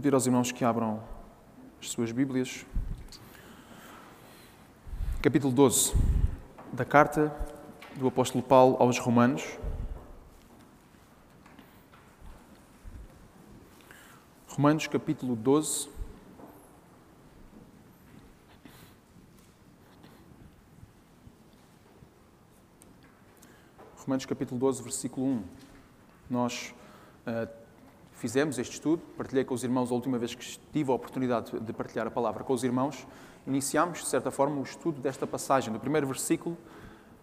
Vou pedir aos irmãos que abram as suas Bíblias. Capítulo 12 da carta do apóstolo Paulo aos Romanos. Romanos, capítulo 12. Romanos, capítulo 12, versículo 1. Nós uh, fizemos este estudo, partilhei com os irmãos a última vez que tive a oportunidade de partilhar a palavra com os irmãos. Iniciámos, de certa forma, o estudo desta passagem, do primeiro versículo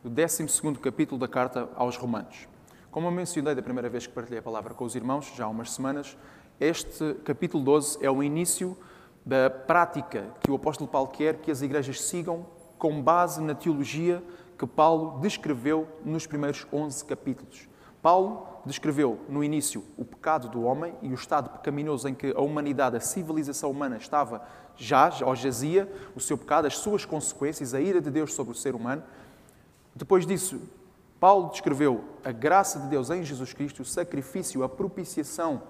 do 12 capítulo da carta aos Romanos. Como eu mencionei da primeira vez que partilhei a palavra com os irmãos, já há umas semanas, este capítulo 12 é o início da prática que o apóstolo Paulo quer que as igrejas sigam com base na teologia que Paulo descreveu nos primeiros 11 capítulos. Paulo descreveu no início o pecado do homem e o estado pecaminoso em que a humanidade, a civilização humana estava já, ou jazia, o seu pecado, as suas consequências, a ira de Deus sobre o ser humano. Depois disso, Paulo descreveu a graça de Deus em Jesus Cristo, o sacrifício, a propiciação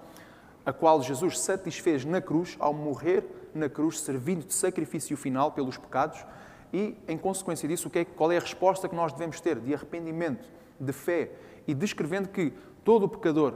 a qual Jesus satisfez na cruz ao morrer na cruz, servindo de sacrifício final pelos pecados. E, em consequência disso, é, qual é a resposta que nós devemos ter? De arrependimento, de fé e descrevendo que todo o pecador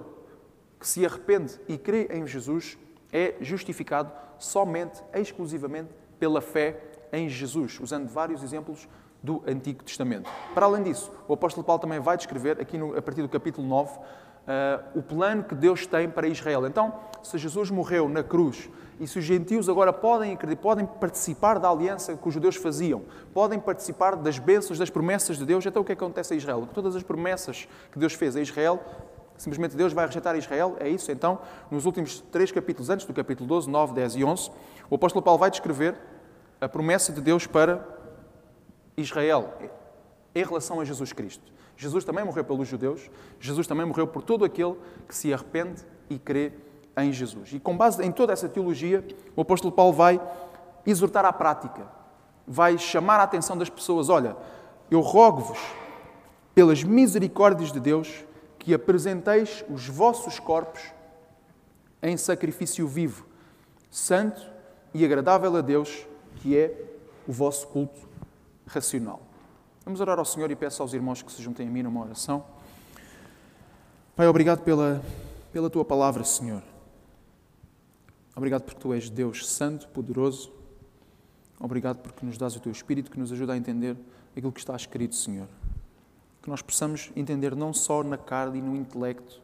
que se arrepende e crê em Jesus é justificado somente, exclusivamente, pela fé em Jesus, usando vários exemplos do Antigo Testamento. Para além disso, o apóstolo Paulo também vai descrever, aqui no, a partir do capítulo 9, uh, o plano que Deus tem para Israel. Então, se Jesus morreu na cruz e se os gentios agora podem, podem participar da aliança que os judeus faziam, podem participar das bênçãos, das promessas de Deus, então o que, é que acontece a Israel? Todas as promessas que Deus fez a Israel, simplesmente Deus vai rejeitar Israel? É isso? Então, nos últimos três capítulos, antes do capítulo 12, 9, 10 e 11, o apóstolo Paulo vai descrever a promessa de Deus para Israel em relação a Jesus Cristo. Jesus também morreu pelos judeus, Jesus também morreu por todo aquele que se arrepende e crê em Jesus. E com base em toda essa teologia, o apóstolo Paulo vai exortar à prática, vai chamar a atenção das pessoas: olha, eu rogo-vos, pelas misericórdias de Deus, que apresenteis os vossos corpos em sacrifício vivo, santo e agradável a Deus, que é o vosso culto racional. Vamos orar ao Senhor e peço aos irmãos que se juntem a mim numa oração. Pai, obrigado pela, pela tua palavra, Senhor. Obrigado porque tu és Deus santo, poderoso. Obrigado porque nos dás o teu Espírito que nos ajuda a entender aquilo que está escrito, Senhor. Que nós possamos entender não só na carne e no intelecto,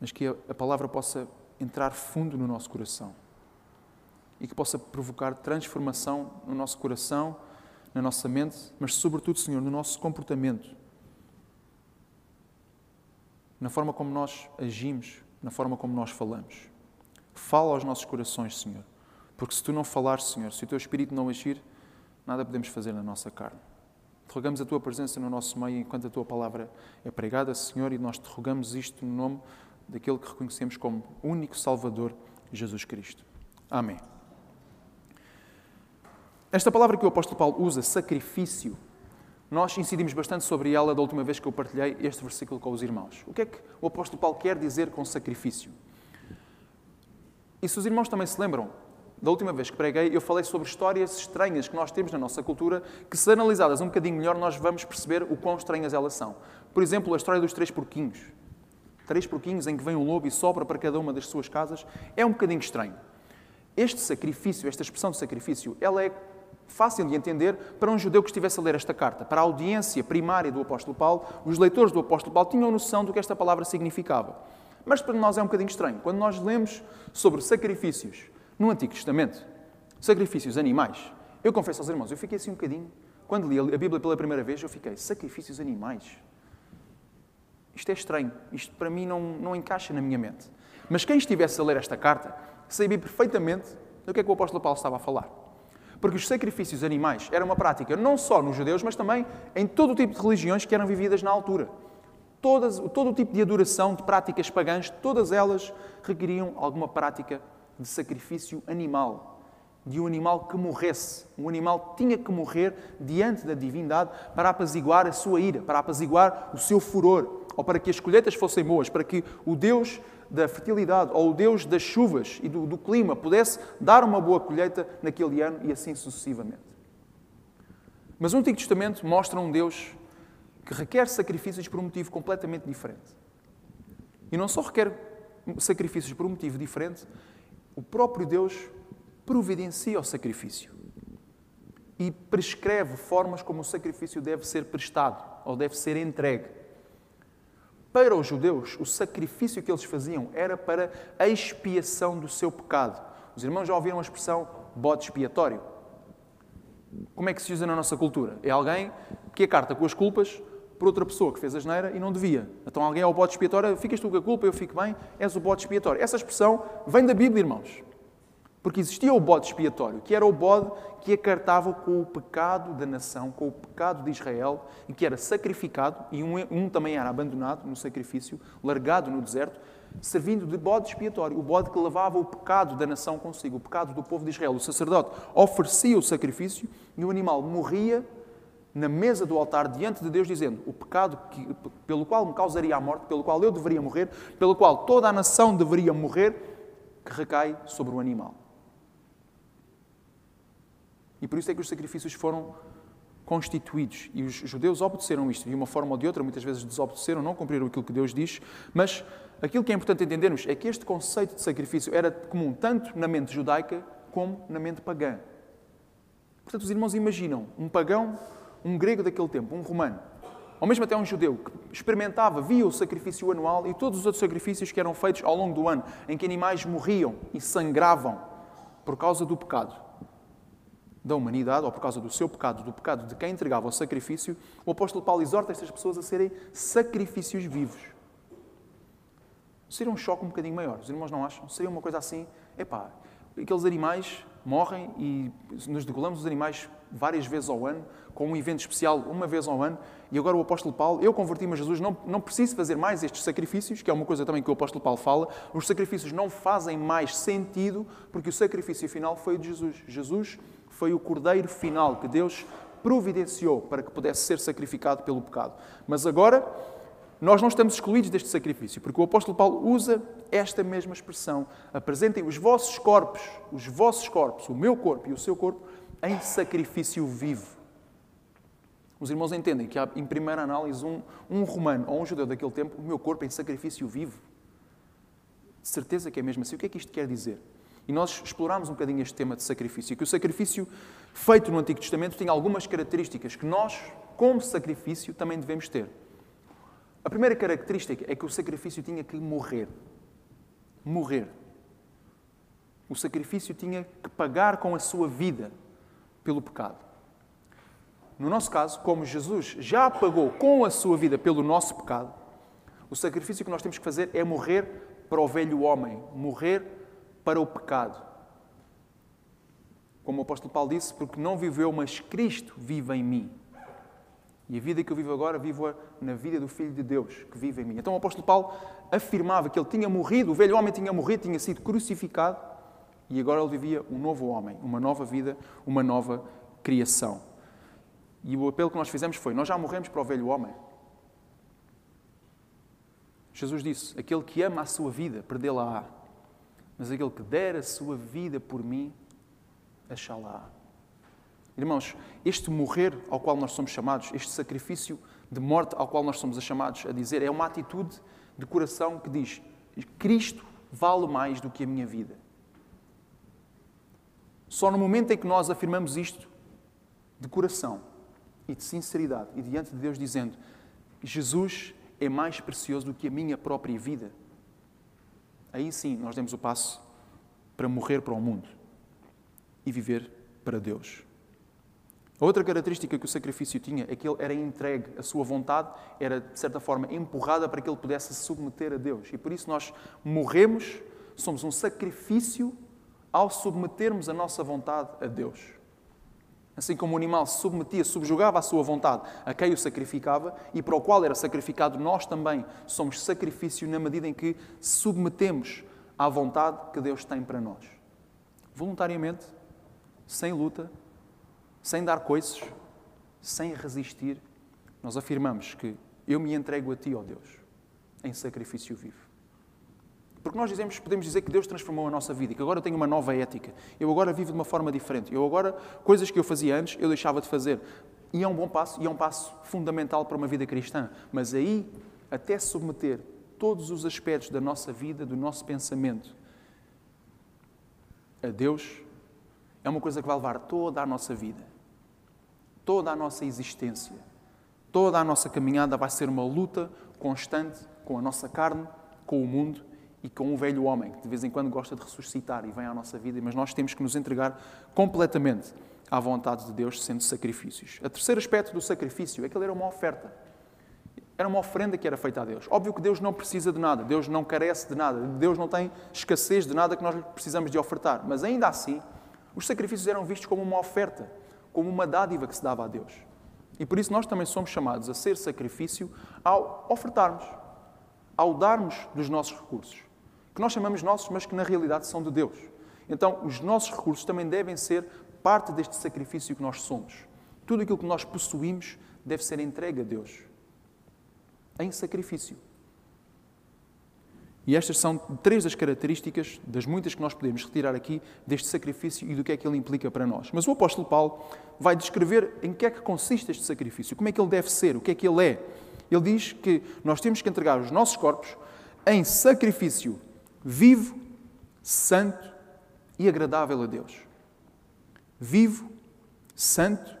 mas que a, palavra possa entrar fundo no nosso coração e que possa provocar transformação no nosso coração na nossa mente, mas, sobretudo, Senhor, no nosso comportamento, na forma como nós agimos, na forma como nós falamos. Fala aos nossos corações, Senhor, porque se tu não falares, Senhor, se o teu espírito não agir, nada podemos fazer na nossa carne. Rogamos a tua presença no nosso meio enquanto a tua palavra é pregada, Senhor, e nós te rogamos isto no nome daquele que reconhecemos como único Salvador, Jesus Cristo. Amém. Esta palavra que o apóstolo Paulo usa, sacrifício, nós incidimos bastante sobre ela da última vez que eu partilhei este versículo com os irmãos. O que é que o apóstolo Paulo quer dizer com sacrifício? E se os irmãos também se lembram, da última vez que preguei, eu falei sobre histórias estranhas que nós temos na nossa cultura, que se analisadas um bocadinho melhor, nós vamos perceber o quão estranhas elas são. Por exemplo, a história dos três porquinhos. Três porquinhos em que vem um lobo e sopra para cada uma das suas casas, é um bocadinho estranho. Este sacrifício, esta expressão de sacrifício, ela é fácil de entender para um judeu que estivesse a ler esta carta. Para a audiência primária do apóstolo Paulo, os leitores do apóstolo Paulo tinham noção do que esta palavra significava. Mas para nós é um bocadinho estranho. Quando nós lemos sobre sacrifícios no Antigo Testamento, sacrifícios animais, eu confesso aos irmãos, eu fiquei assim um bocadinho. Quando li a Bíblia pela primeira vez, eu fiquei, sacrifícios animais? Isto é estranho. Isto para mim não, não encaixa na minha mente. Mas quem estivesse a ler esta carta sabia perfeitamente do que é que o apóstolo Paulo estava a falar. Porque os sacrifícios animais eram uma prática não só nos judeus, mas também em todo o tipo de religiões que eram vividas na altura. Todas, todo o tipo de adoração, de práticas pagãs, todas elas requeriam alguma prática de sacrifício animal, de um animal que morresse. Um animal tinha que morrer diante da divindade para apaziguar a sua ira, para apaziguar o seu furor, ou para que as colheitas fossem boas, para que o Deus da fertilidade ou o Deus das chuvas e do, do clima pudesse dar uma boa colheita naquele ano e assim sucessivamente. Mas o Antigo Testamento mostra um Deus que requer sacrifícios por um motivo completamente diferente. E não só requer sacrifícios por um motivo diferente, o próprio Deus providencia o sacrifício e prescreve formas como o sacrifício deve ser prestado ou deve ser entregue. Para os judeus, o sacrifício que eles faziam era para a expiação do seu pecado. Os irmãos já ouviram a expressão bode expiatório? Como é que se usa na nossa cultura? É alguém que carta com as culpas por outra pessoa que fez a geneira e não devia. Então alguém é o bode expiatório, ficas tu com a culpa, eu fico bem, és o bode expiatório. Essa expressão vem da Bíblia, irmãos. Porque existia o bode expiatório, que era o bode que acartava com o pecado da nação, com o pecado de Israel, e que era sacrificado, e um, um também era abandonado no sacrifício, largado no deserto, servindo de bode expiatório, o bode que levava o pecado da nação consigo, o pecado do povo de Israel. O sacerdote oferecia o sacrifício e o animal morria na mesa do altar diante de Deus, dizendo: O pecado que, pelo qual me causaria a morte, pelo qual eu deveria morrer, pelo qual toda a nação deveria morrer, que recai sobre o animal. E por isso é que os sacrifícios foram constituídos. E os judeus obedeceram isto de uma forma ou de outra, muitas vezes desobedeceram, não cumpriram aquilo que Deus diz, mas aquilo que é importante entendermos é que este conceito de sacrifício era comum tanto na mente judaica como na mente pagã. Portanto, os irmãos imaginam um pagão, um grego daquele tempo, um romano, ou mesmo até um judeu que experimentava, via o sacrifício anual e todos os outros sacrifícios que eram feitos ao longo do ano, em que animais morriam e sangravam por causa do pecado da humanidade, ou por causa do seu pecado, do pecado de quem entregava o sacrifício, o apóstolo Paulo exorta estas pessoas a serem sacrifícios vivos. Seria um choque um bocadinho maior, os irmãos não acham? Seria uma coisa assim, epá, aqueles animais morrem e nos degolamos os animais várias vezes ao ano, com um evento especial uma vez ao ano, e agora o apóstolo Paulo, eu converti-me a Jesus, não, não preciso fazer mais estes sacrifícios, que é uma coisa também que o apóstolo Paulo fala, os sacrifícios não fazem mais sentido, porque o sacrifício final foi de Jesus. Jesus foi o cordeiro final que Deus providenciou para que pudesse ser sacrificado pelo pecado. Mas agora, nós não estamos excluídos deste sacrifício, porque o apóstolo Paulo usa esta mesma expressão. Apresentem os vossos corpos, os vossos corpos, o meu corpo e o seu corpo, em sacrifício vivo. Os irmãos entendem que há, em primeira análise, um, um romano ou um judeu daquele tempo, o meu corpo em sacrifício vivo. De certeza que é mesmo assim. O que é que isto quer dizer? E nós explorámos um bocadinho este tema de sacrifício, que o sacrifício feito no Antigo Testamento tem algumas características que nós, como sacrifício, também devemos ter. A primeira característica é que o sacrifício tinha que morrer. Morrer. O sacrifício tinha que pagar com a sua vida pelo pecado. No nosso caso, como Jesus já pagou com a sua vida pelo nosso pecado, o sacrifício que nós temos que fazer é morrer para o velho homem, morrer para o pecado. Como o apóstolo Paulo disse, porque não viveu, mas Cristo vive em mim. E a vida que eu vivo agora, vivo-a na vida do Filho de Deus, que vive em mim. Então o apóstolo Paulo afirmava que ele tinha morrido, o velho homem tinha morrido, tinha sido crucificado, e agora ele vivia um novo homem, uma nova vida, uma nova criação. E o apelo que nós fizemos foi: nós já morremos para o velho homem. Jesus disse: aquele que ama a sua vida, perdê-la-á mas aquele que der a sua vida por mim, achá-la. Irmãos, este morrer ao qual nós somos chamados, este sacrifício de morte ao qual nós somos chamados a dizer, é uma atitude de coração que diz: Cristo vale mais do que a minha vida. Só no momento em que nós afirmamos isto de coração e de sinceridade e diante de Deus, dizendo: Jesus é mais precioso do que a minha própria vida, aí sim nós demos o passo para morrer para o mundo e viver para Deus. A outra característica que o sacrifício tinha é que ele era entregue, a sua vontade era, de certa forma, empurrada para que ele pudesse se submeter a Deus. E por isso nós morremos, somos um sacrifício ao submetermos a nossa vontade a Deus. Assim como o animal se submetia, subjugava a sua vontade a quem o sacrificava e para o qual era sacrificado, nós também somos sacrifício na medida em que submetemos à vontade que Deus tem para nós. Voluntariamente, sem luta, sem dar coisas, sem resistir, nós afirmamos que eu me entrego a Ti, ó Deus, em sacrifício vivo. Porque nós dizemos, podemos dizer que Deus transformou a nossa vida que agora eu tenho uma nova ética. Eu agora vivo de uma forma diferente. Eu agora, coisas que eu fazia antes, eu deixava de fazer. E é um bom passo, e é um passo fundamental para uma vida cristã. Mas aí, até submeter todos os aspectos da nossa vida, do nosso pensamento a Deus, é uma coisa que vai levar toda a nossa vida, toda a nossa existência, toda a nossa caminhada vai ser uma luta constante com a nossa carne, com o mundo e com o velho homem, que de vez em quando gosta de ressuscitar e vem à nossa vida, mas nós temos que nos entregar completamente à vontade de Deus, sendo sacrifícios. O terceiro aspecto do sacrifício é que ele era uma oferta. Era uma oferenda que era feita a Deus. Óbvio que Deus não precisa de nada, Deus não carece de nada, Deus não tem escassez de nada que nós precisamos de ofertar. Mas ainda assim, os sacrifícios eram vistos como uma oferta, como uma dádiva que se dava a Deus. E por isso nós também somos chamados a ser sacrifício ao ofertarmos, ao darmos dos nossos recursos que nós chamamos nossos, mas que na realidade são de Deus. Então, os nossos recursos também devem ser parte deste sacrifício que nós somos. Tudo aquilo que nós possuímos deve ser entregue a Deus em sacrifício. E estas são três das características, das muitas que nós podemos retirar aqui, deste sacrifício e do que é que ele implica para nós. Mas o apóstolo Paulo vai descrever em que é que consiste este sacrifício, como é que ele deve ser, o que é que ele é. Ele diz que nós temos que entregar os nossos corpos em sacrifício vivo, santo e agradável a Deus. Vivo, santo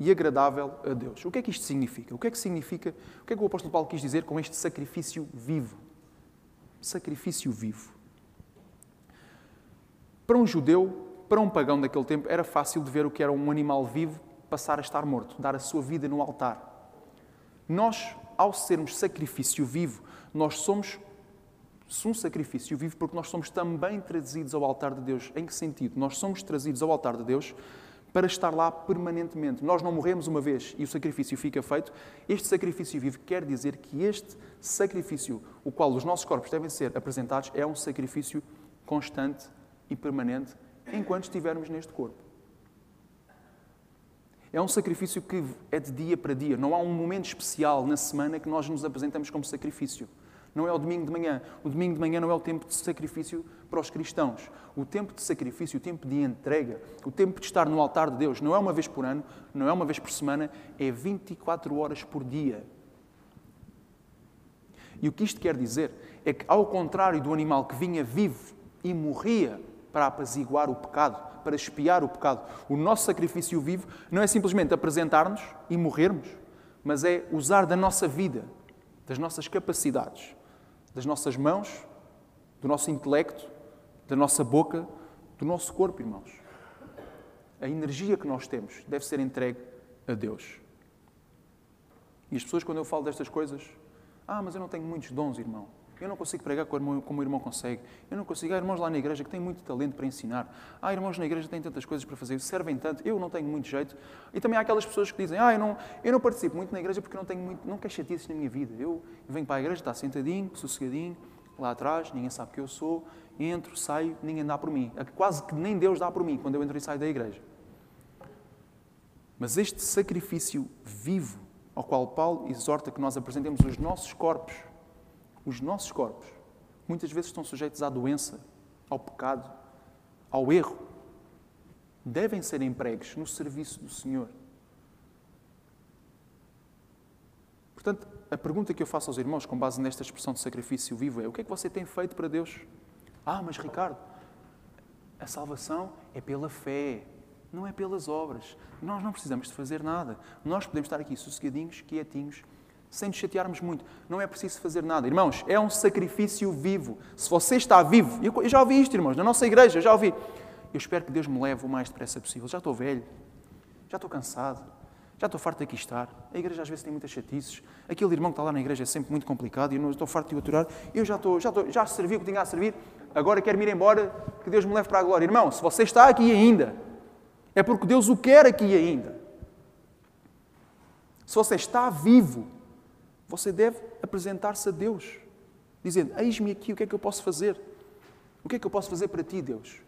e agradável a Deus. O que é que isto significa? O que é que significa? O que é que o apóstolo Paulo quis dizer com este sacrifício vivo? Sacrifício vivo. Para um judeu, para um pagão daquele tempo, era fácil de ver o que era um animal vivo passar a estar morto, dar a sua vida no altar. Nós, ao sermos sacrifício vivo, nós somos um sacrifício vivo porque nós somos também trazidos ao altar de Deus. Em que sentido? Nós somos trazidos ao altar de Deus para estar lá permanentemente. Nós não morremos uma vez e o sacrifício fica feito. Este sacrifício vivo quer dizer que este sacrifício, o qual os nossos corpos devem ser apresentados, é um sacrifício constante e permanente enquanto estivermos neste corpo. É um sacrifício que é de dia para dia. Não há um momento especial na semana que nós nos apresentamos como sacrifício. Não é o domingo de manhã. O domingo de manhã não é o tempo de sacrifício para os cristãos. O tempo de sacrifício, o tempo de entrega, o tempo de estar no altar de Deus, não é uma vez por ano, não é uma vez por semana, é 24 horas por dia. E o que isto quer dizer é que, ao contrário do animal que vinha vivo e morria para apaziguar o pecado, para espiar o pecado, o nosso sacrifício vivo não é simplesmente apresentar-nos e morrermos, mas é usar da nossa vida, das nossas capacidades, das nossas mãos, do nosso intelecto, da nossa boca, do nosso corpo, irmãos. A energia que nós temos deve ser entregue a Deus. E as pessoas, quando eu falo destas coisas, ah, mas eu não tenho muitos dons, irmão. Eu não consigo pregar como o irmão consegue. Eu não consigo. Há irmãos lá na igreja que têm muito talento para ensinar. Há irmãos na igreja que têm tantas coisas para fazer, servem tanto. Eu não tenho muito jeito. E também há aquelas pessoas que dizem: Ah, eu não, eu não participo muito na igreja porque não tenho muito, não quero chatices na minha vida. Eu venho para a igreja, está sentadinho, sossegadinho, lá atrás, ninguém sabe que eu sou. Entro, saio, ninguém dá por mim. Quase que nem Deus dá por mim quando eu entro e saio da igreja. Mas este sacrifício vivo ao qual Paulo exorta que nós apresentemos os nossos corpos os nossos corpos muitas vezes estão sujeitos à doença, ao pecado, ao erro. Devem ser empregues no serviço do Senhor. Portanto, a pergunta que eu faço aos irmãos, com base nesta expressão de sacrifício vivo, é: o que é que você tem feito para Deus? Ah, mas Ricardo, a salvação é pela fé, não é pelas obras. Nós não precisamos de fazer nada. Nós podemos estar aqui sossegadinhos, quietinhos, sem nos chatearmos muito. Não é preciso fazer nada. Irmãos, é um sacrifício vivo. Se você está vivo, eu já ouvi isto, irmãos, na nossa igreja, já ouvi. Eu espero que Deus me leve o mais depressa possível. Já estou velho, já estou cansado, já estou farto de aqui estar. A igreja às vezes tem muitas chatices. Aquele irmão que está lá na igreja é sempre muito complicado e eu não estou farto de o aturar. Eu já estou, já estou, já servi o que tinha a servir, agora quero-me ir embora, que Deus me leve para a glória. Irmão, se você está aqui ainda, é porque Deus o quer aqui ainda. Se você está vivo, você deve apresentar-se a Deus, dizendo: Eis-me aqui, o que é que eu posso fazer? O que é que eu posso fazer para ti, Deus?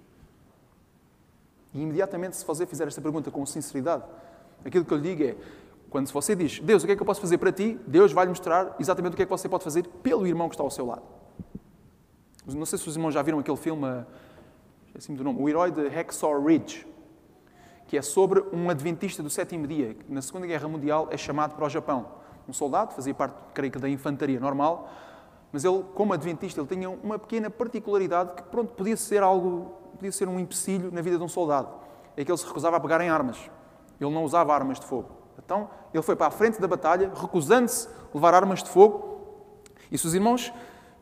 E imediatamente, se você fizer esta pergunta com sinceridade, aquilo que eu lhe digo é: quando você diz, Deus, o que é que eu posso fazer para ti? Deus vai lhe mostrar exatamente o que é que você pode fazer pelo irmão que está ao seu lado. Não sei se os irmãos já viram aquele filme, assim do nome, O Herói de Hacksaw Ridge, que é sobre um adventista do sétimo dia, que na Segunda Guerra Mundial é chamado para o Japão. Um soldado, fazia parte, creio que, da infantaria normal, mas ele, como adventista, ele tinha uma pequena particularidade que, pronto, podia ser algo, podia ser um empecilho na vida de um soldado. É que ele se recusava a pegar em armas. Ele não usava armas de fogo. Então, ele foi para a frente da batalha, recusando-se a levar armas de fogo. E se os irmãos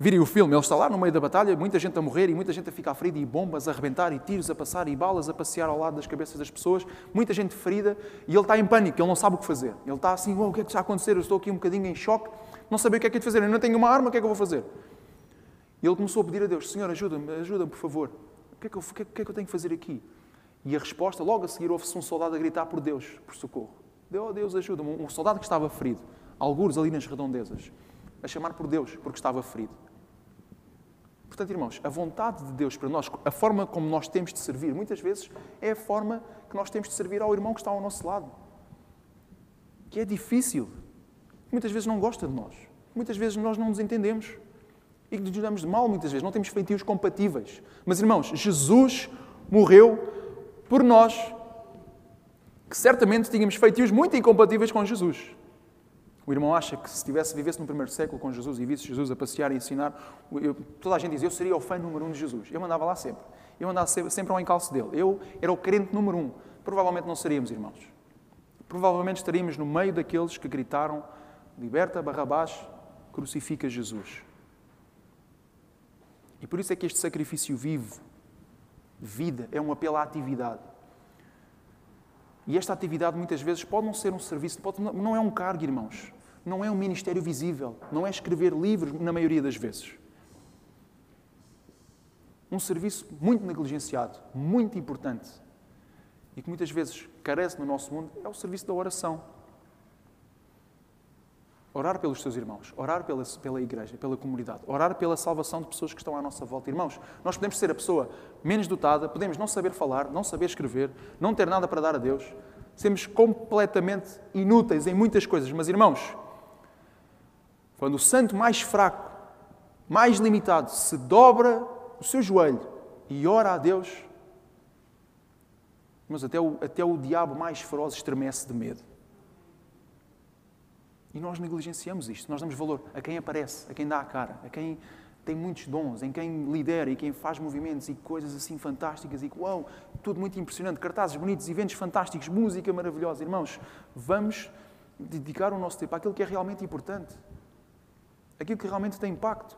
virem o filme, ele está lá no meio da batalha, muita gente a morrer e muita gente a ficar ferida, e bombas a arrebentar, e tiros a passar, e balas a passear ao lado das cabeças das pessoas, muita gente ferida, e ele está em pânico, ele não sabe o que fazer. Ele está assim, oh, o que é que está a acontecer? Eu estou aqui um bocadinho em choque não sabia o que é que é de fazer, eu não tenho uma arma, o que é que eu vou fazer? E ele começou a pedir a Deus: Senhor, ajuda-me, ajuda-me, por favor. O que, é que eu, o que, é, é que eu tenho que fazer aqui? E a resposta, logo a seguir, houve-se um soldado a gritar por Deus, por socorro. Oh, Deus, ajuda-me. Um soldado que estava ferido, algures ali nas redondezas, a chamar por Deus, porque estava ferido. Portanto, irmãos, a vontade de Deus para nós, a forma como nós temos de servir, muitas vezes é a forma que nós temos de servir ao irmão que está ao nosso lado. Que é difícil, muitas vezes não gosta de nós. Muitas vezes nós não nos entendemos e nos damos de mal, muitas vezes. Não temos feitios compatíveis. Mas, irmãos, Jesus morreu por nós, que certamente tínhamos feitios muito incompatíveis com Jesus. O irmão acha que se tivesse, vivesse no primeiro século com Jesus e visse Jesus a passear e ensinar, eu, toda a gente diz, eu seria o fã número um de Jesus. Eu mandava lá sempre. Eu andava sempre ao encalço dele. Eu era o crente número um. Provavelmente não seríamos, irmãos. Provavelmente estaríamos no meio daqueles que gritaram liberta Barrabás, crucifica Jesus. E por isso é que este sacrifício vivo, vida, é um apelo à atividade. E esta atividade muitas vezes pode não ser um serviço, pode, não é um cargo, irmãos. Não é um ministério visível. Não é escrever livros, na maioria das vezes. Um serviço muito negligenciado, muito importante, e que muitas vezes carece no nosso mundo, é o serviço da oração. Orar pelos seus irmãos, orar pela, pela igreja, pela comunidade, orar pela salvação de pessoas que estão à nossa volta. Irmãos, nós podemos ser a pessoa menos dotada, podemos não saber falar, não saber escrever, não ter nada para dar a Deus, sermos completamente inúteis em muitas coisas. Mas, irmãos, quando o santo mais fraco, mais limitado, se dobra o seu joelho e ora a Deus, mas até o, até o diabo mais feroz estremece de medo. E nós negligenciamos isto. Nós damos valor a quem aparece, a quem dá a cara, a quem tem muitos dons, em quem lidera e quem faz movimentos e coisas assim fantásticas e uau, tudo muito impressionante, cartazes bonitos, eventos fantásticos, música maravilhosa. Irmãos, vamos dedicar o nosso tempo àquilo que é realmente importante, aquilo que realmente tem impacto.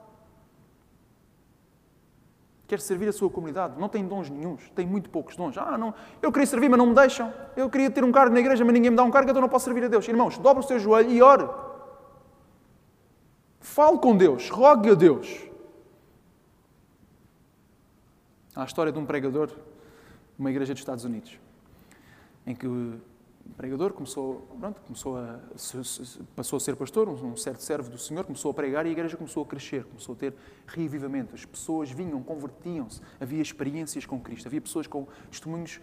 Quer servir a sua comunidade, não tem dons nenhums, tem muito poucos dons. Ah, não, eu queria servir, mas não me deixam. Eu queria ter um cargo na igreja, mas ninguém me dá um cargo, então não posso servir a Deus. Irmãos, dobre o seu joelho e ore. Fale com Deus, rogue a Deus. Há a história de um pregador de uma igreja dos Estados Unidos, em que pregador começou, pronto, começou a, passou a ser pastor, um certo servo do Senhor, começou a pregar e a igreja começou a crescer, começou a ter reavivamento. As pessoas vinham, convertiam-se, havia experiências com Cristo, havia pessoas com testemunhos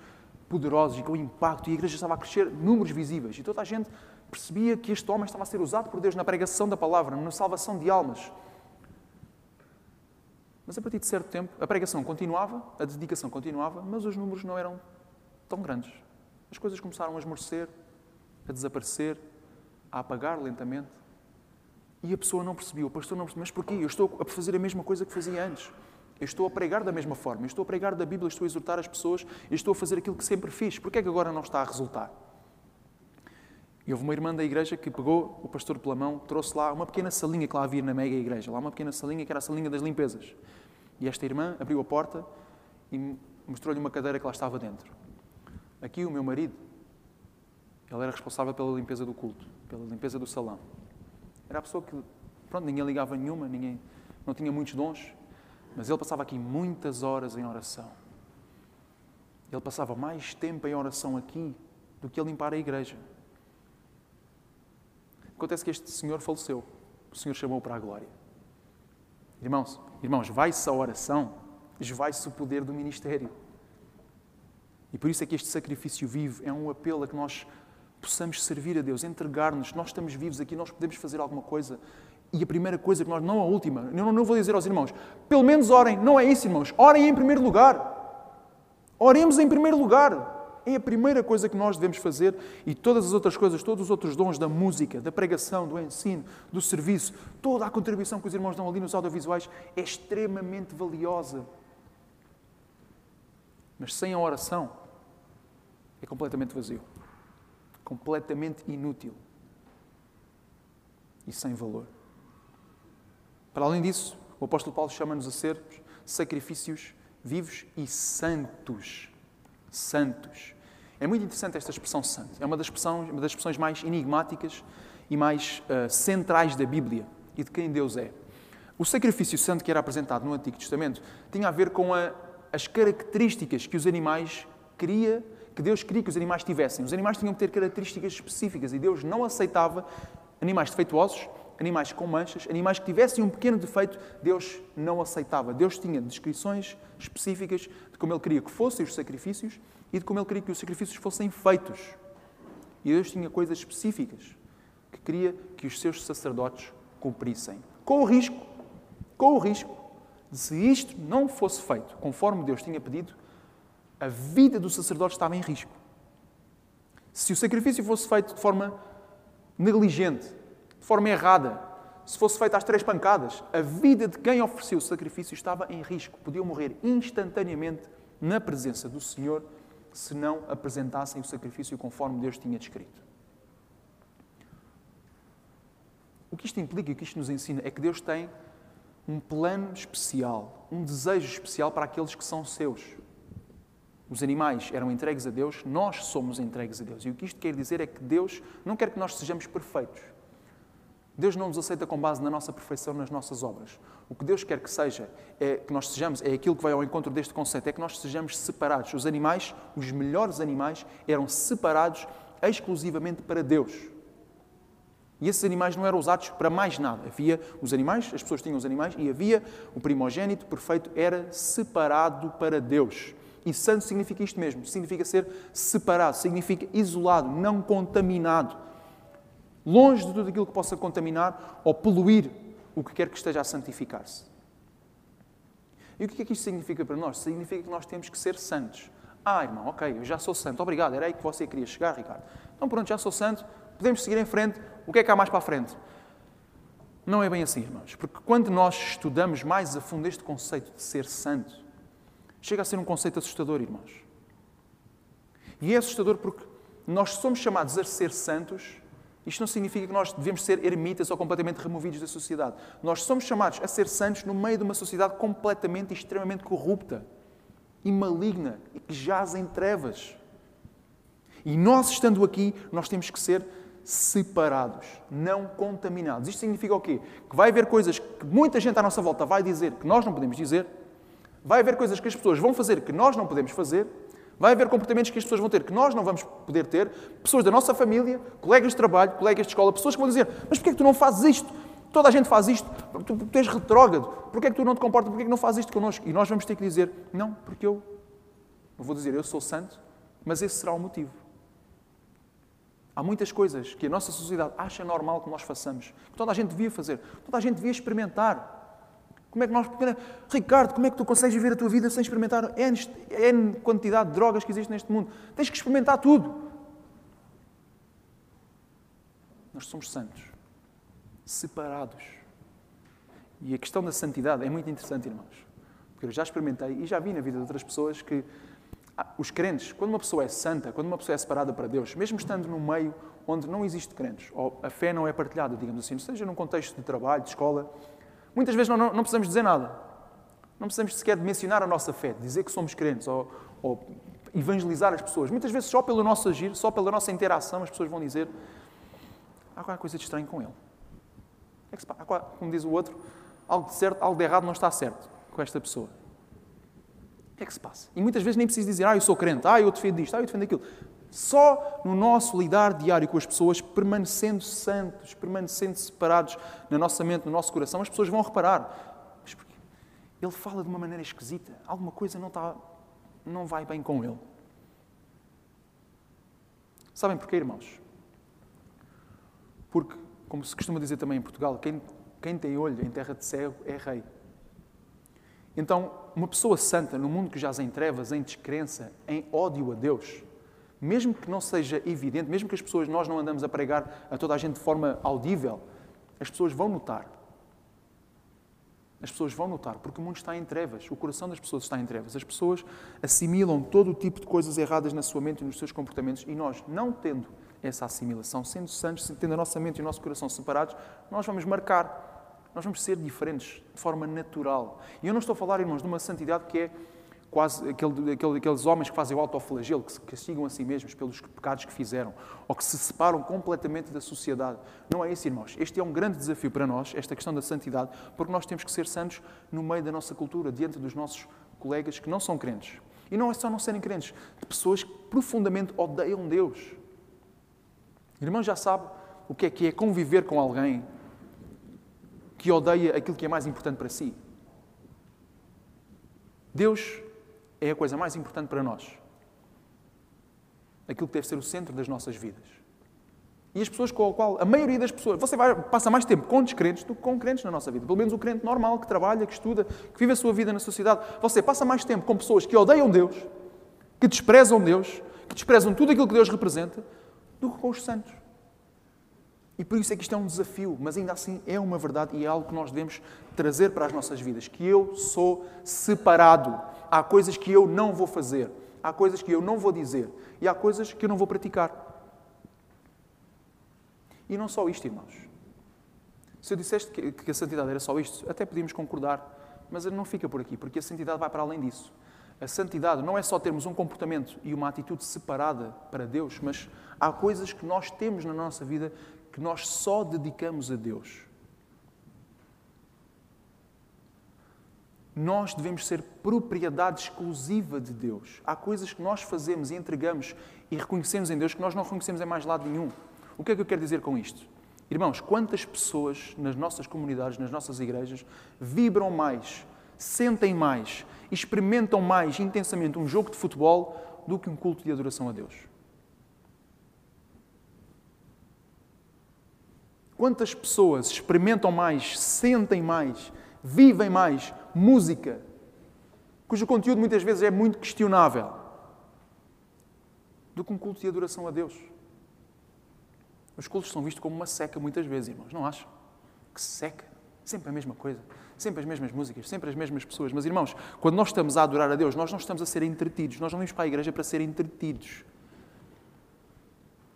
poderosos e com impacto, e a igreja estava a crescer, números visíveis, e toda a gente percebia que este homem estava a ser usado por Deus na pregação da palavra, na salvação de almas. Mas a partir de certo tempo, a pregação continuava, a dedicação continuava, mas os números não eram tão grandes. As coisas começaram a esmorecer, a desaparecer, a apagar lentamente. E a pessoa não percebia, o pastor não percebia, mas porquê? Eu estou a fazer a mesma coisa que fazia antes. Eu estou a pregar da mesma forma, eu estou a pregar da Bíblia, estou a exortar as pessoas, eu estou a fazer aquilo que sempre fiz. Porquê é que agora não está a resultar? E houve uma irmã da igreja que pegou o pastor pela mão, trouxe lá uma pequena salinha que lá havia na mega igreja, lá uma pequena salinha que era a salinha das limpezas. E esta irmã abriu a porta e mostrou-lhe uma cadeira que lá estava dentro. Aqui o meu marido, ele era responsável pela limpeza do culto, pela limpeza do salão. Era a pessoa que, pronto, ninguém ligava nenhuma, ninguém, não tinha muitos dons, mas ele passava aqui muitas horas em oração. Ele passava mais tempo em oração aqui do que a limpar a igreja. Acontece que este senhor faleceu. O Senhor chamou para a glória. Irmãos, irmãos, vai-se a oração, vai-se o poder do ministério. E por isso é que este sacrifício vivo é um apelo a que nós possamos servir a Deus, entregar-nos. Nós estamos vivos aqui, nós podemos fazer alguma coisa. E a primeira coisa que nós, não a última, eu não vou dizer aos irmãos, pelo menos orem, não é isso, irmãos, orem em primeiro lugar. Oremos em primeiro lugar. É a primeira coisa que nós devemos fazer e todas as outras coisas, todos os outros dons da música, da pregação, do ensino, do serviço, toda a contribuição que os irmãos dão ali nos audiovisuais é extremamente valiosa. Mas sem a oração é completamente vazio, completamente inútil e sem valor. Para além disso, o apóstolo Paulo chama-nos a ser sacrifícios vivos e santos. Santos. É muito interessante esta expressão santo. É uma das expressões, uma das expressões mais enigmáticas e mais uh, centrais da Bíblia e de quem Deus é. O sacrifício santo que era apresentado no Antigo Testamento tinha a ver com a, as características que os animais queria, que Deus queria que os animais tivessem. Os animais tinham que ter características específicas e Deus não aceitava animais defeituosos, animais com manchas, animais que tivessem um pequeno defeito, Deus não aceitava. Deus tinha descrições específicas de como Ele queria que fossem os sacrifícios e de como ele queria que os sacrifícios fossem feitos. E Deus tinha coisas específicas que queria que os seus sacerdotes cumprissem. Com o risco, com o risco, se isto não fosse feito conforme Deus tinha pedido, a vida do sacerdote estava em risco. Se o sacrifício fosse feito de forma negligente, de forma errada, se fosse feito às três pancadas, a vida de quem ofereceu o sacrifício estava em risco. Podiam morrer instantaneamente na presença do Senhor se não apresentassem o sacrifício conforme Deus tinha descrito. O que isto implica e o que isto nos ensina é que Deus tem um plano especial, um desejo especial para aqueles que são seus. Os animais eram entregues a Deus, nós somos entregues a Deus. E o que isto quer dizer é que Deus não quer que nós sejamos perfeitos. Deus não nos aceita com base na nossa perfeição, nas nossas obras. O que Deus quer que seja, é que nós sejamos, é aquilo que vai ao encontro deste conceito, é que nós sejamos separados. Os animais, os melhores animais, eram separados exclusivamente para Deus. E esses animais não eram usados para mais nada. Havia os animais, as pessoas tinham os animais, e havia o primogênito perfeito, era separado para Deus. E santo significa isto mesmo, significa ser separado, significa isolado, não contaminado longe de tudo aquilo que possa contaminar ou poluir o que quer que esteja a santificar-se. E o que é que isto significa para nós? Significa que nós temos que ser santos. Ah, irmão, ok, eu já sou santo. Obrigado, era aí que você queria chegar, Ricardo. Então pronto, já sou santo, podemos seguir em frente. O que é que há mais para a frente? Não é bem assim, irmãos, porque quando nós estudamos mais a fundo este conceito de ser santo, chega a ser um conceito assustador, irmãos. E é assustador porque nós somos chamados a ser santos isto não significa que nós devemos ser ermitas ou completamente removidos da sociedade. Nós somos chamados a ser santos no meio de uma sociedade completamente e extremamente corrupta e maligna e que jaz em trevas. E nós, estando aqui, nós temos que ser separados, não contaminados. Isto significa o quê? Que vai haver coisas que muita gente à nossa volta vai dizer que nós não podemos dizer, vai haver coisas que as pessoas vão fazer que nós não podemos fazer, Vai haver comportamentos que as pessoas vão ter que nós não vamos poder ter, pessoas da nossa família, colegas de trabalho, colegas de escola, pessoas que vão dizer: Mas porquê é que tu não fazes isto? Toda a gente faz isto, tu, tu és retrógrado, porquê é que tu não te comportas, porquê é que não fazes isto connosco? E nós vamos ter que dizer: Não, porque eu, eu vou dizer, eu sou santo, mas esse será o motivo. Há muitas coisas que a nossa sociedade acha normal que nós façamos, que toda a gente devia fazer, toda a gente devia experimentar. Como é que nós. Ricardo, como é que tu consegues viver a tua vida sem experimentar N, N quantidade de drogas que existe neste mundo? Tens que experimentar tudo. Nós somos santos, separados. E a questão da santidade é muito interessante, irmãos. Porque eu já experimentei e já vi na vida de outras pessoas que os crentes, quando uma pessoa é santa, quando uma pessoa é separada para Deus, mesmo estando num meio onde não existe crentes, ou a fé não é partilhada, digamos assim, seja num contexto de trabalho, de escola, Muitas vezes não, não, não precisamos dizer nada. Não precisamos sequer de mencionar a nossa fé, dizer que somos crentes ou, ou evangelizar as pessoas. Muitas vezes, só pelo nosso agir, só pela nossa interação, as pessoas vão dizer: há qualquer coisa de estranho com ele. É que como diz o outro, algo de certo, algo de errado não está certo com esta pessoa. O que é que se passa? E muitas vezes nem preciso dizer, ah, eu sou crente, ah, eu defendo isto, ah, eu defendo aquilo. Só no nosso lidar diário com as pessoas, permanecendo santos, permanecendo separados na nossa mente, no nosso coração, as pessoas vão reparar. Mas porquê? Ele fala de uma maneira esquisita. Alguma coisa não, está, não vai bem com ele. Sabem porquê, irmãos? Porque, como se costuma dizer também em Portugal, quem, Quem tem olho em terra de cego é rei. Então, uma pessoa santa no mundo que jaz em trevas, em descrença, em ódio a Deus, mesmo que não seja evidente, mesmo que as pessoas, nós não andamos a pregar a toda a gente de forma audível, as pessoas vão notar. As pessoas vão notar, porque o mundo está em trevas, o coração das pessoas está em trevas. As pessoas assimilam todo o tipo de coisas erradas na sua mente e nos seus comportamentos, e nós, não tendo essa assimilação, sendo santos, tendo a nossa mente e o nosso coração separados, nós vamos marcar nós vamos ser diferentes de forma natural. E eu não estou a falar, irmãos, de uma santidade que é quase aquele, aquele, aqueles homens que fazem o autoflagelo, que se castigam a si mesmos pelos pecados que fizeram, ou que se separam completamente da sociedade. Não é isso, irmãos. Este é um grande desafio para nós, esta questão da santidade, porque nós temos que ser santos no meio da nossa cultura, diante dos nossos colegas que não são crentes. E não é só não serem crentes, de pessoas que profundamente odeiam Deus. Irmão já sabe o que é que é conviver com alguém que odeia aquilo que é mais importante para si. Deus é a coisa mais importante para nós. Aquilo que deve ser o centro das nossas vidas. E as pessoas com a qual, a maioria das pessoas, você vai, passa mais tempo com descrentes do que com crentes na nossa vida. Pelo menos o crente normal, que trabalha, que estuda, que vive a sua vida na sociedade. Você passa mais tempo com pessoas que odeiam Deus, que desprezam Deus, que desprezam tudo aquilo que Deus representa, do que com os santos. E por isso é que isto é um desafio, mas ainda assim é uma verdade e é algo que nós devemos trazer para as nossas vidas. Que eu sou separado. Há coisas que eu não vou fazer, há coisas que eu não vou dizer e há coisas que eu não vou praticar. E não só isto, irmãos. Se eu disseste que a santidade era só isto, até podíamos concordar, mas não fica por aqui, porque a santidade vai para além disso. A santidade não é só termos um comportamento e uma atitude separada para Deus, mas há coisas que nós temos na nossa vida que nós só dedicamos a Deus. Nós devemos ser propriedade exclusiva de Deus. Há coisas que nós fazemos e entregamos e reconhecemos em Deus que nós não reconhecemos em mais lado nenhum. O que é que eu quero dizer com isto? Irmãos, quantas pessoas nas nossas comunidades, nas nossas igrejas, vibram mais, sentem mais, experimentam mais intensamente um jogo de futebol do que um culto de adoração a Deus? Quantas pessoas experimentam mais, sentem mais, vivem mais música, cujo conteúdo muitas vezes é muito questionável, do que um culto de adoração a Deus? Os cultos são vistos como uma seca muitas vezes, irmãos, não acham? Que seca. Sempre a mesma coisa, sempre as mesmas músicas, sempre as mesmas pessoas. Mas, irmãos, quando nós estamos a adorar a Deus, nós não estamos a ser entretidos, nós não vamos para a igreja para ser entretidos.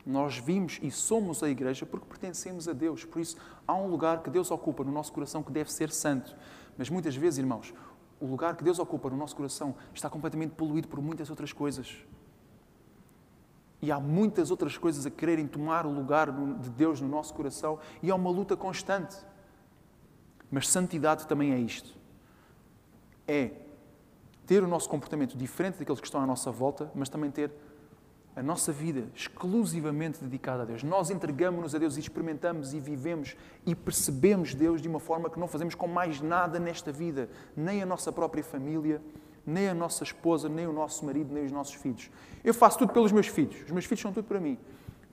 Nós vimos e somos a igreja porque pertencemos a Deus. Por isso, há um lugar que Deus ocupa no nosso coração que deve ser santo. Mas muitas vezes, irmãos, o lugar que Deus ocupa no nosso coração está completamente poluído por muitas outras coisas. E há muitas outras coisas a quererem tomar o lugar de Deus no nosso coração e é uma luta constante. Mas santidade também é isto. É ter o nosso comportamento diferente daqueles que estão à nossa volta, mas também ter a nossa vida exclusivamente dedicada a Deus. Nós entregamos-nos a Deus e experimentamos e vivemos e percebemos Deus de uma forma que não fazemos com mais nada nesta vida, nem a nossa própria família, nem a nossa esposa, nem o nosso marido, nem os nossos filhos. Eu faço tudo pelos meus filhos. Os meus filhos são tudo para mim.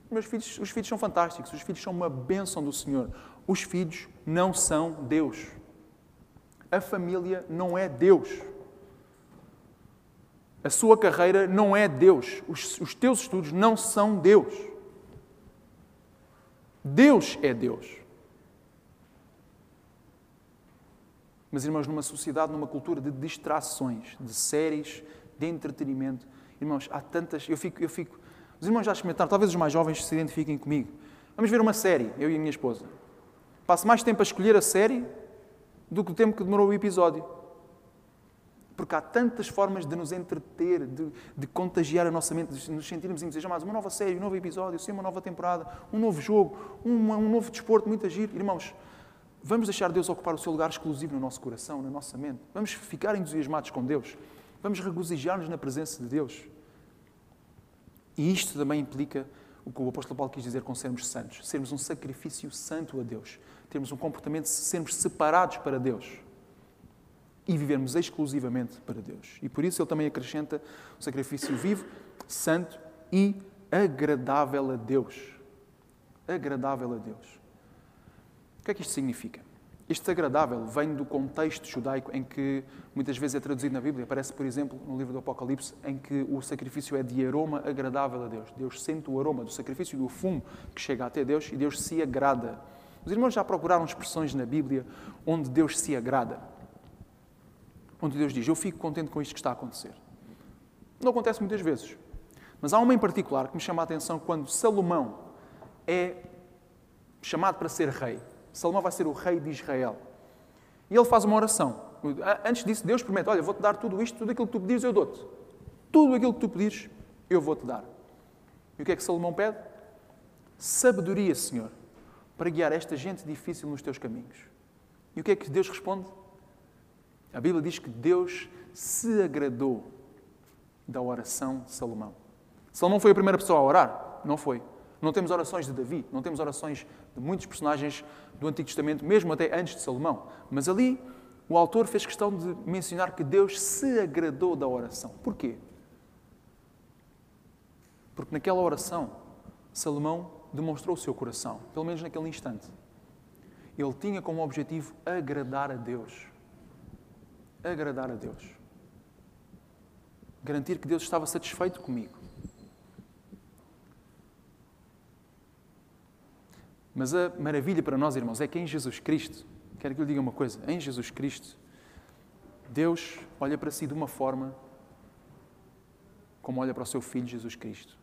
Os meus filhos, os filhos são fantásticos. Os filhos são uma bênção do Senhor. Os filhos não são Deus. A família não é Deus. A sua carreira não é Deus. Os, os teus estudos não são Deus. Deus é Deus. Mas, irmãos, numa sociedade, numa cultura de distrações, de séries, de entretenimento, irmãos, há tantas. Eu fico, eu fico. Os irmãos já experimentaram, talvez os mais jovens se identifiquem comigo. Vamos ver uma série, eu e a minha esposa. Passo mais tempo a escolher a série do que o tempo que demorou o episódio porque há tantas formas de nos entreter, de, de contagiar a nossa mente, de nos sentirmos entusiasmados. Uma nova série, um novo episódio, sim, uma nova temporada, um novo jogo, um, um novo desporto, muito agir. Irmãos, vamos deixar Deus ocupar o seu lugar exclusivo no nosso coração, na nossa mente. Vamos ficar entusiasmados com Deus. Vamos regozijar-nos na presença de Deus. E isto também implica o que o apóstolo Paulo quis dizer com sermos santos, sermos um sacrifício santo a Deus, termos um comportamento, sermos separados para Deus e vivermos exclusivamente para Deus. E por isso ele também acrescenta o sacrifício vivo, santo e agradável a Deus. Agradável a Deus. O que é que isto significa? Este agradável vem do contexto judaico em que muitas vezes é traduzido na Bíblia. Aparece, por exemplo, no livro do Apocalipse, em que o sacrifício é de aroma agradável a Deus. Deus sente o aroma do sacrifício e do fumo que chega até Deus e Deus se agrada. Os irmãos já procuraram expressões na Bíblia onde Deus se agrada? Onde Deus diz: Eu fico contente com isto que está a acontecer. Não acontece muitas vezes. Mas há uma em particular que me chama a atenção quando Salomão é chamado para ser rei. Salomão vai ser o rei de Israel. E ele faz uma oração. Antes disso, Deus promete: Olha, vou-te dar tudo isto, tudo aquilo que tu pedires, eu dou-te. Tudo aquilo que tu pedires, eu vou-te dar. E o que é que Salomão pede? Sabedoria, Senhor, para guiar esta gente difícil nos teus caminhos. E o que é que Deus responde? A Bíblia diz que Deus se agradou da oração de Salomão. Salomão foi a primeira pessoa a orar? Não foi. Não temos orações de Davi, não temos orações de muitos personagens do Antigo Testamento, mesmo até antes de Salomão. Mas ali o autor fez questão de mencionar que Deus se agradou da oração. Porquê? Porque naquela oração, Salomão demonstrou o seu coração, pelo menos naquele instante. Ele tinha como objetivo agradar a Deus. Agradar a Deus. Garantir que Deus estava satisfeito comigo. Mas a maravilha para nós, irmãos, é que em Jesus Cristo, quero que eu lhe diga uma coisa: em Jesus Cristo, Deus olha para si de uma forma como olha para o seu Filho Jesus Cristo.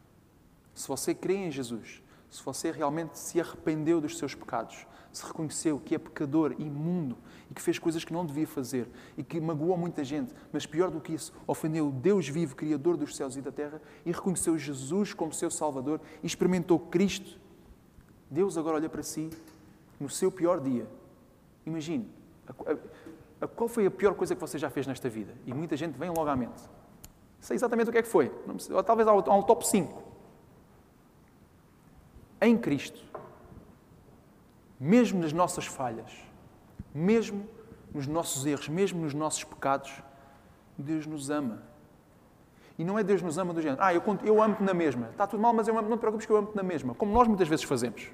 Se você crê em Jesus, se você realmente se arrependeu dos seus pecados, se reconheceu que é pecador, imundo e que fez coisas que não devia fazer e que magoou muita gente, mas pior do que isso, ofendeu Deus vivo, Criador dos céus e da terra e reconheceu Jesus como seu Salvador e experimentou Cristo Deus agora olha para si no seu pior dia. Imagine, a, a, a, qual foi a pior coisa que você já fez nesta vida? E muita gente vem logo à mente. Sei exatamente o que é que foi. Ou talvez há um top 5. Em Cristo, mesmo nas nossas falhas, mesmo nos nossos erros, mesmo nos nossos pecados, Deus nos ama. E não é Deus nos ama do género, ah, eu, eu amo-te na mesma. Está tudo mal, mas eu amo, não te preocupes que eu amo-te na mesma. Como nós muitas vezes fazemos.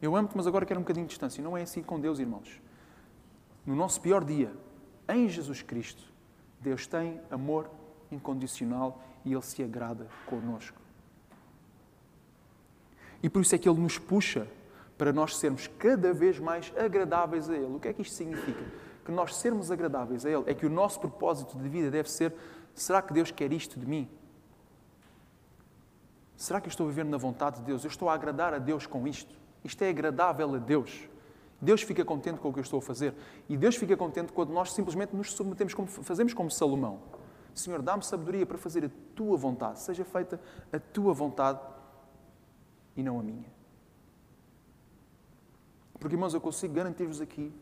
Eu amo-te, mas agora quero um bocadinho de distância. E não é assim com Deus, irmãos. No nosso pior dia, em Jesus Cristo, Deus tem amor incondicional e Ele se agrada conosco. E por isso é que Ele nos puxa para nós sermos cada vez mais agradáveis a Ele. O que é que isto significa? Que nós sermos agradáveis a Ele é que o nosso propósito de vida deve ser Será que Deus quer isto de mim? Será que eu estou vivendo na vontade de Deus? Eu estou a agradar a Deus com isto? Isto é agradável a Deus? Deus fica contente com o que eu estou a fazer. E Deus fica contente quando nós simplesmente nos submetemos, como fazemos como Salomão. Senhor, dá-me sabedoria para fazer a tua vontade. Seja feita a tua vontade e não a minha. Porque, irmãos, eu consigo garantir-vos aqui,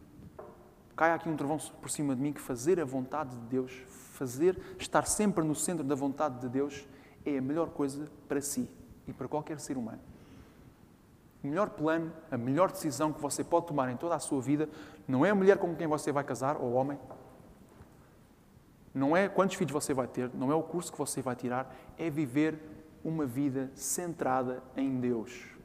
cai aqui um trovão por cima de mim, que fazer a vontade de Deus fazer, estar sempre no centro da vontade de Deus, é a melhor coisa para si e para qualquer ser humano. O melhor plano, a melhor decisão que você pode tomar em toda a sua vida não é a mulher com quem você vai casar, ou o homem. Não é quantos filhos você vai ter, não é o curso que você vai tirar, é viver uma vida centrada em Deus.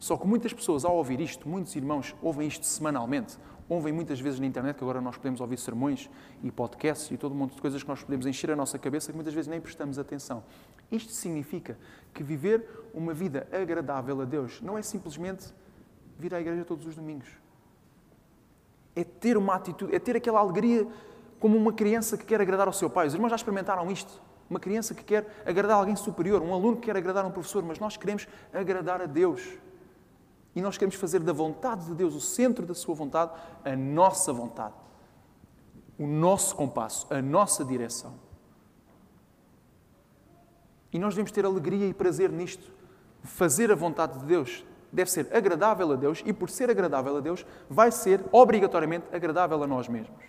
Só que muitas pessoas, ao ouvir isto, muitos irmãos ouvem isto semanalmente, ouvem muitas vezes na internet, que agora nós podemos ouvir sermões e podcasts e todo um monte de coisas que nós podemos encher a nossa cabeça que muitas vezes nem prestamos atenção. Isto significa que viver uma vida agradável a Deus não é simplesmente vir à igreja todos os domingos. É ter uma atitude, é ter aquela alegria como uma criança que quer agradar ao seu pai. Os irmãos já experimentaram isto? Uma criança que quer agradar alguém superior, um aluno que quer agradar um professor, mas nós queremos agradar a Deus. E nós queremos fazer da vontade de Deus, o centro da Sua vontade, a nossa vontade. O nosso compasso, a nossa direção. E nós devemos ter alegria e prazer nisto. Fazer a vontade de Deus deve ser agradável a Deus e, por ser agradável a Deus, vai ser obrigatoriamente agradável a nós mesmos.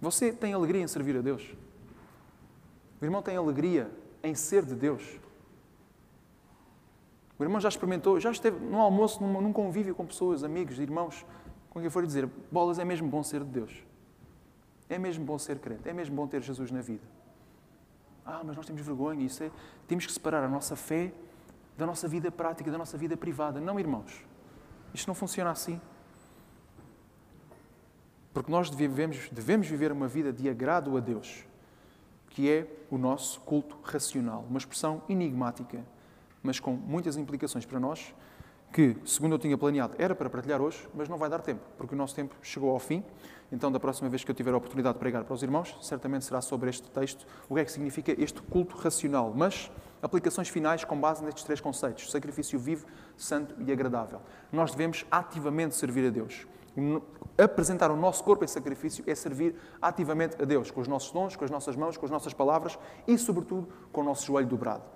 Você tem alegria em servir a Deus? O irmão tem alegria em ser de Deus? O irmão já experimentou, já esteve num almoço, num, num convívio com pessoas, amigos, irmãos, com quem for dizer: bolas, é mesmo bom ser de Deus. É mesmo bom ser crente. É mesmo bom ter Jesus na vida. Ah, mas nós temos vergonha. Isso é, temos que separar a nossa fé da nossa vida prática, da nossa vida privada. Não, irmãos. Isto não funciona assim. Porque nós devemos, devemos viver uma vida de agrado a Deus, que é o nosso culto racional. Uma expressão enigmática, mas com muitas implicações para nós, que, segundo eu tinha planeado, era para partilhar hoje, mas não vai dar tempo, porque o nosso tempo chegou ao fim. Então, da próxima vez que eu tiver a oportunidade de pregar para os irmãos, certamente será sobre este texto, o que é que significa este culto racional. Mas aplicações finais com base nestes três conceitos: sacrifício vivo, santo e agradável. Nós devemos ativamente servir a Deus. Apresentar o nosso corpo em sacrifício é servir ativamente a Deus, com os nossos dons, com as nossas mãos, com as nossas palavras e, sobretudo, com o nosso joelho dobrado.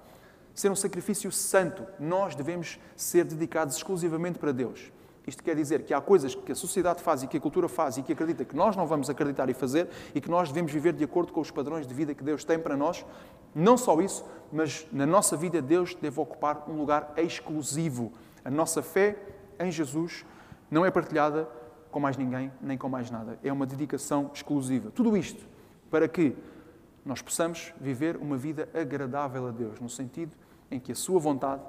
Ser um sacrifício santo, nós devemos ser dedicados exclusivamente para Deus. Isto quer dizer que há coisas que a sociedade faz e que a cultura faz e que acredita que nós não vamos acreditar e fazer e que nós devemos viver de acordo com os padrões de vida que Deus tem para nós. Não só isso, mas na nossa vida Deus deve ocupar um lugar exclusivo. A nossa fé em Jesus não é partilhada com mais ninguém, nem com mais nada. É uma dedicação exclusiva. Tudo isto para que nós possamos viver uma vida agradável a Deus, no sentido em que a Sua vontade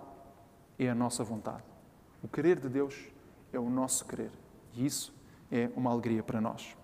é a nossa vontade. O querer de Deus é o nosso querer. E isso é uma alegria para nós.